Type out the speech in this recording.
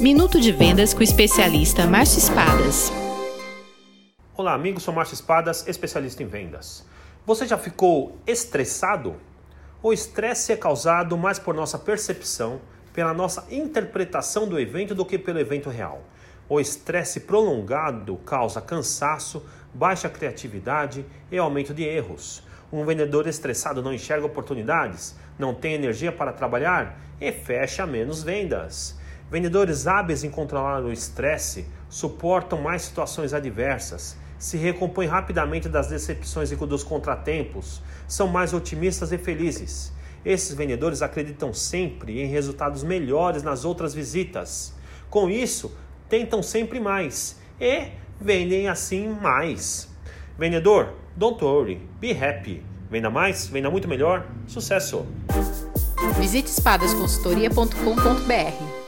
Minuto de Vendas com o especialista Márcio Espadas. Olá, amigos, sou Márcio Espadas, especialista em vendas. Você já ficou estressado? O estresse é causado mais por nossa percepção, pela nossa interpretação do evento do que pelo evento real. O estresse prolongado causa cansaço, baixa criatividade e aumento de erros. Um vendedor estressado não enxerga oportunidades, não tem energia para trabalhar e fecha menos vendas. Vendedores hábeis em controlar o estresse suportam mais situações adversas, se recompõem rapidamente das decepções e dos contratempos, são mais otimistas e felizes. Esses vendedores acreditam sempre em resultados melhores nas outras visitas. Com isso, tentam sempre mais e vendem assim mais. Vendedor, don't worry, be happy. Venda mais, venda muito melhor. Sucesso! Visite espadasconsultoria.com.br